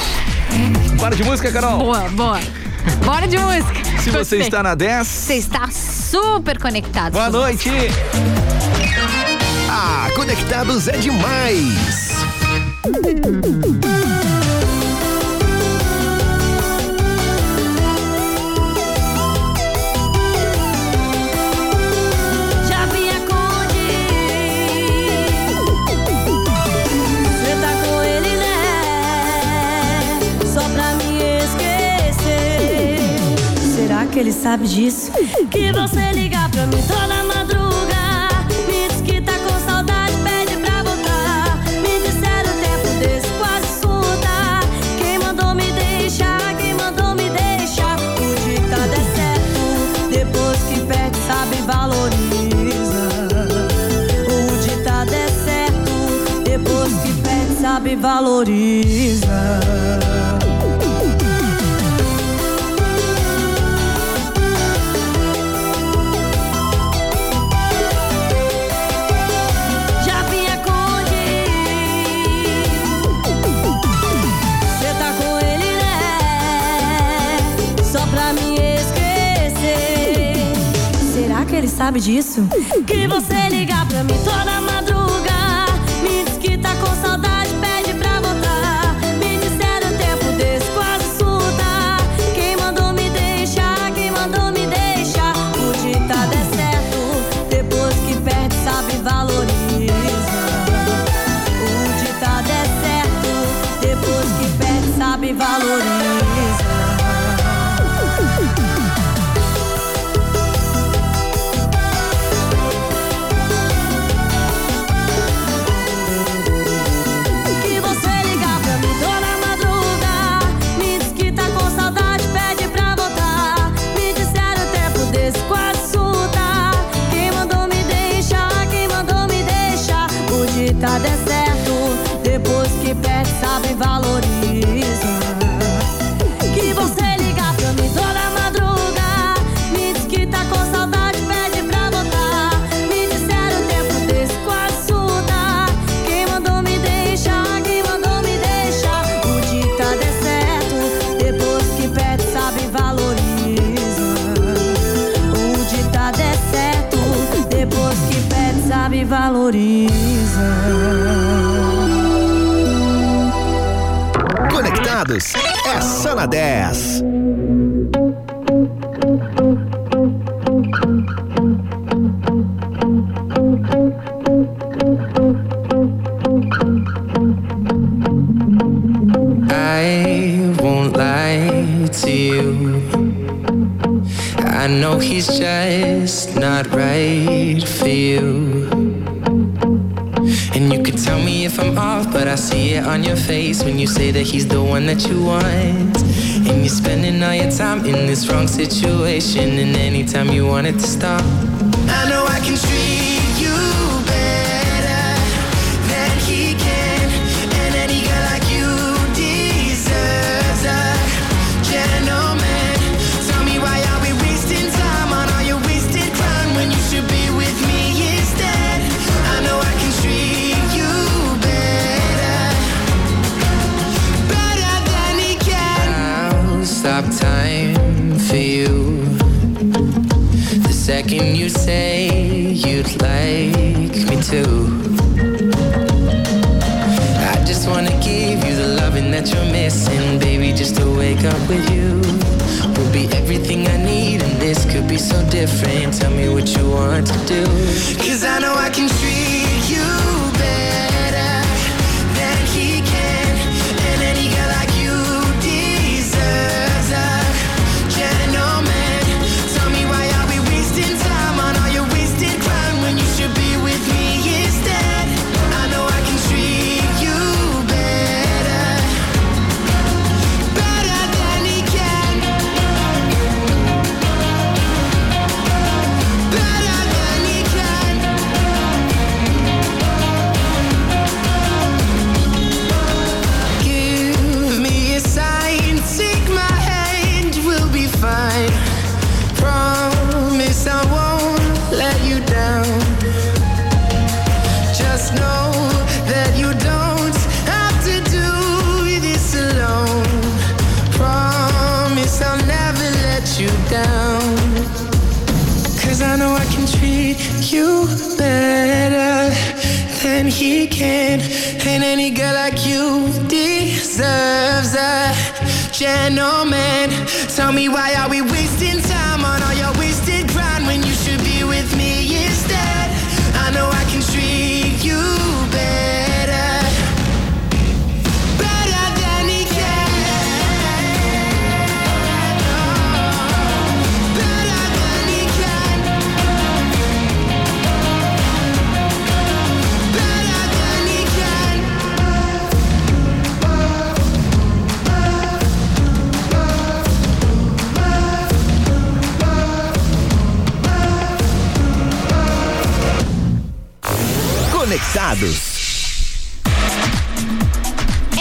Para de música, Carol. Boa, boa. Bora de música. Se você Gostei. está na 10. Você está super conectado. Boa noite. Ah, conectados é demais. Que ele sabe disso? Que você liga pra mim toda madruga. Me diz que tá com saudade, pede pra voltar. Me disseram o tempo desse quase surta Quem mandou me deixar, quem mandou me deixar? O ditado é certo. Depois que perde, sabe, valoriza. O ditado é certo. Depois que perde, sabe, valoriza sabe disso? Que você liga pra mim toda madruga na 10. I won't lie to you. I know he's just not right for you. And you could tell me if I'm off, but I see it on your face when you say that he's the one that you want. Spending all your time in this wrong situation, and anytime you want it to stop. I know I can treat up with you will be everything I need, and this could be so different. Tell me what you want to do.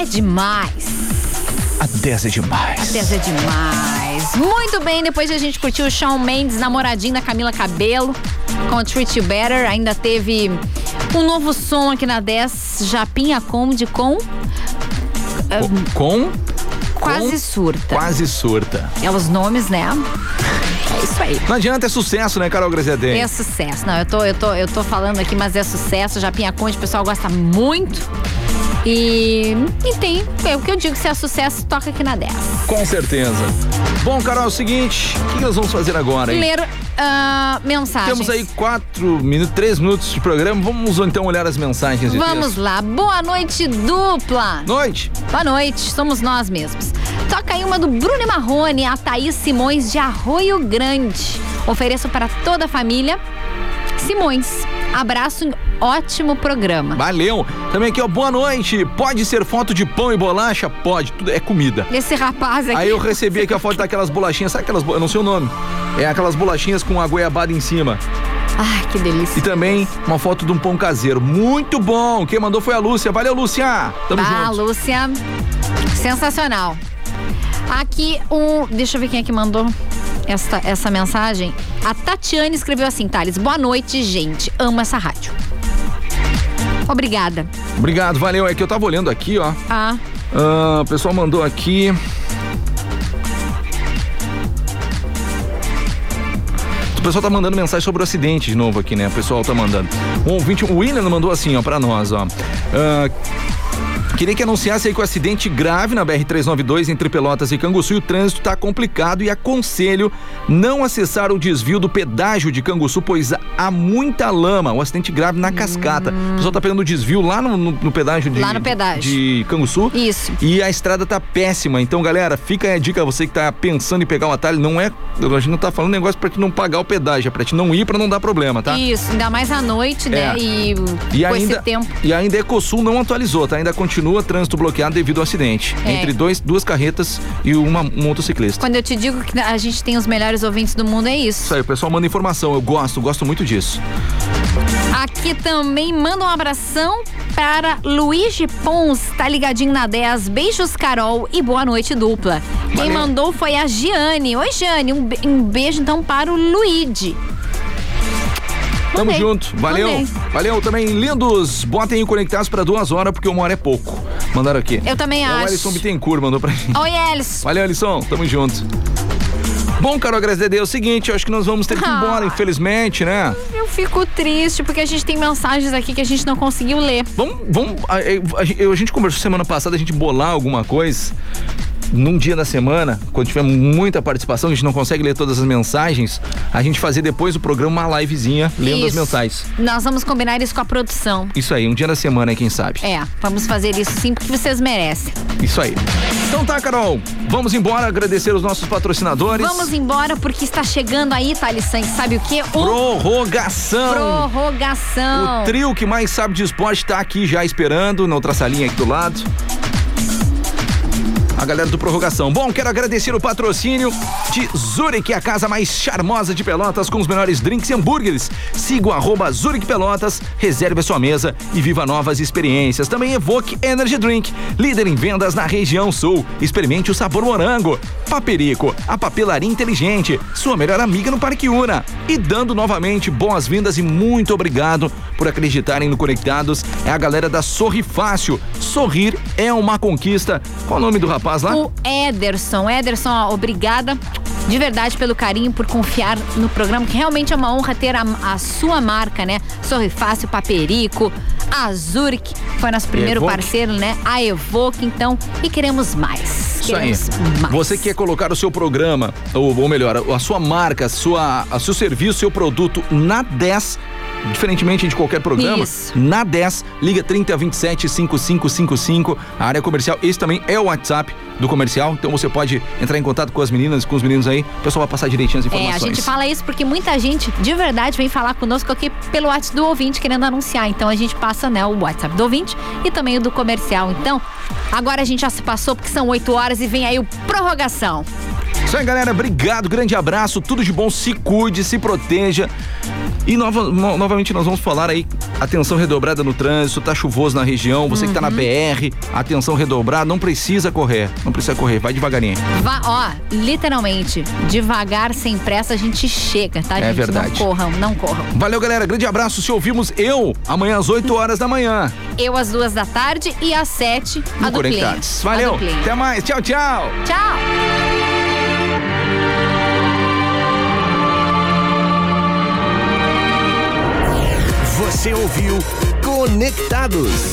É demais. A 10 é demais. 10 é demais. Muito bem, depois de a gente curtir o Shawn Mendes, namoradinho da Camila Cabelo, com Treat You Better, ainda teve um novo som aqui na 10, Japinha Conde com. ah, Com quase surta. quase surta. É os nomes, né? É isso aí. Não adianta, é sucesso, né, Carol Graziadem? É sucesso. Não, eu tô, eu, tô, eu tô falando aqui, mas é sucesso. Japinha Conde, o pessoal gosta muito. E, e tem, é o que eu digo, se é sucesso, toca aqui na 10. Com certeza. Bom, Carol, é o seguinte, o que nós vamos fazer agora, hein? Ler ah, mensagens. Temos aí quatro minutos, três minutos de programa. Vamos então olhar as mensagens de Vamos texto. lá. Boa noite, dupla. Noite. Boa noite, somos nós mesmos. Toca aí uma do Bruno e Marrone, a Thaís Simões de Arroio Grande. Ofereço para toda a família. Simões, abraço em ótimo programa. Valeu. Também aqui, ó, boa noite. Pode ser foto de pão e bolacha? Pode, tudo é comida. Esse rapaz aqui. Aí eu recebi aqui a foto daquelas bolachinhas, sabe aquelas, eu não sei o nome. É aquelas bolachinhas com a goiabada em cima. Ai, que delícia. E também uma foto de um pão caseiro. Muito bom. Quem mandou foi a Lúcia. Valeu, Lúcia. Tamo ah, junto. Lúcia, sensacional. Aqui um, deixa eu ver quem é que mandou essa, essa mensagem. A Tatiane escreveu assim, Thales, boa noite, gente, amo essa rádio. Obrigada. Obrigado, valeu. É que eu tava olhando aqui, ó. Ah, Ah, o pessoal mandou aqui. pessoal tá mandando mensagem sobre o acidente de novo aqui, né? O pessoal tá mandando. Um ouvinte, o William mandou assim, ó, pra nós, ó. Ah, Queria que anunciasse aí que o acidente grave na BR-392 entre Pelotas e Canguçu e o trânsito está complicado e aconselho não acessar o desvio do pedágio de Canguçu, pois há muita lama. O acidente grave na cascata. O pessoal tá pegando o desvio lá no, no- no pedágio de, Lá no pedágio. de Canguçu. Isso. E a estrada tá péssima. Então, galera, fica aí a dica, você que tá pensando em pegar o atalho, não é. A gente não tá falando negócio pra te não pagar o pedágio, é pra te não ir pra não dar problema, tá? Isso, ainda mais à noite, né? É. E, E com ainda, esse tempo. e ainda a Ecosul não atualizou, tá? Ainda continua trânsito bloqueado devido ao acidente. É. Entre dois, duas carretas e uma, um motociclista. Quando eu te digo que a gente tem os melhores ouvintes do mundo, é isso. Isso aí, o pessoal manda informação. Eu gosto, gosto muito disso. Aqui também manda um abração para Luigi Pons, tá ligadinho na 10. Beijos, Carol, e boa noite, dupla. Quem Valeu. mandou foi a Giane. Oi, Giane, um, um beijo então para o Luigi. Tamo junto. Valeu. Valeu também. Lindos, botem aí conectados pra duas horas, porque uma hora é pouco. Mandaram aqui. Eu também É O acho. Alisson Bittencourt mandou pra gente. Oi, Elis. Valeu, Alisson. Tamo junto. Bom, Carol, graças a Deus, é o seguinte, eu acho que nós vamos ter que ir Ah. embora, infelizmente, né? Eu fico triste porque a gente tem mensagens aqui que a gente não conseguiu ler. Vamos, vamos. A, a- a- a gente conversou semana passada, a gente bolar alguma coisa num dia da semana, quando tiver muita participação, a gente não consegue ler todas as mensagens, a gente fazer depois do programa uma livezinha lendo as Isso. mensagens. Nós vamos combinar isso com a produção. Isso aí, um dia da semana, quem sabe? É, vamos fazer isso sim porque vocês merecem. Isso aí. Então tá, Carol, vamos embora, agradecer os nossos patrocinadores. Vamos embora porque está chegando aí, Thales Santos, sabe o quê? O Prorrogação. prorrogação. O trio que mais sabe de esporte tá aqui já esperando, na outra salinha aqui do lado. A galera do Prorrogação. Bom, quero agradecer o patrocínio de Zurich, a casa mais charmosa de Pelotas, com os melhores drinks e hambúrgueres. Siga o arroba Zurich Pelotas, reserve a sua mesa e viva novas experiências. Também Evoque Energy Drink, líder em vendas na região sul. Experimente o sabor morango. Paperico, a papelaria inteligente, sua melhor amiga no Parque Una. E dando novamente boas-vindas e muito obrigado por acreditarem no Conectados. É a galera da Sorri Fácil. Sorrir é uma conquista. Qual o nome do rapaz lá? O Ederson. Ederson, ó, obrigada de verdade pelo carinho, por confiar no programa, que realmente é uma honra ter a, a sua marca, né? Sorri Fácil, Paperico, a Zurich, foi nosso primeiro Evoque. parceiro, né? A Evoque, então, e queremos mais. Queremos mais. Você quer colocar o seu programa, ou, ou melhor, a sua marca, a sua, o seu serviço, seu produto na 10, diferentemente de qualquer programa, Isso. na 10, liga 30 27 5555, a área comercial. Esse também é o WhatsApp do comercial, então você pode entrar em contato com as meninas, com os meninos aí, o pessoal vai passar direitinho as É, informações. a gente fala isso porque muita gente, de verdade, vem falar conosco aqui pelo WhatsApp do ouvinte, querendo anunciar. Então a gente passa, né, o WhatsApp do ouvinte e também o do comercial. Então, agora a gente já se passou porque são 8 horas e vem aí o prorrogação. Isso aí, galera. Obrigado, grande abraço, tudo de bom, se cuide, se proteja. E nova- no- novamente nós vamos falar aí, atenção redobrada no trânsito, tá chuvoso na região, você que tá na Uhum. BR, atenção redobrada, não precisa correr, não precisa correr, vai devagarinho. Vá, ó, literalmente, devagar, sem pressa, a gente chega, tá, É gente? verdade. Não corram, não corram. Valeu, galera, grande abraço, se ouvimos eu amanhã às 8 horas da manhã, Eu às duas da tarde e às sete, a no duplinha. Conectados. A Valeu, duplinha. até mais, tchau, tchau. Tchau. Você ouviu Conectados.